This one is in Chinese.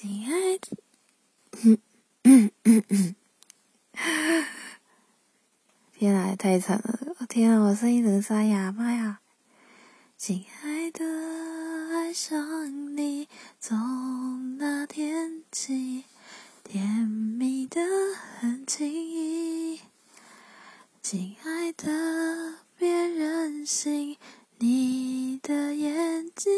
亲爱的，嗯嗯嗯嗯，天啊，太惨了！我天啊，我声音怎么沙哑？妈呀！亲爱的，爱上你，从那天起，甜蜜的很轻易。亲爱的，别任性，你的眼睛。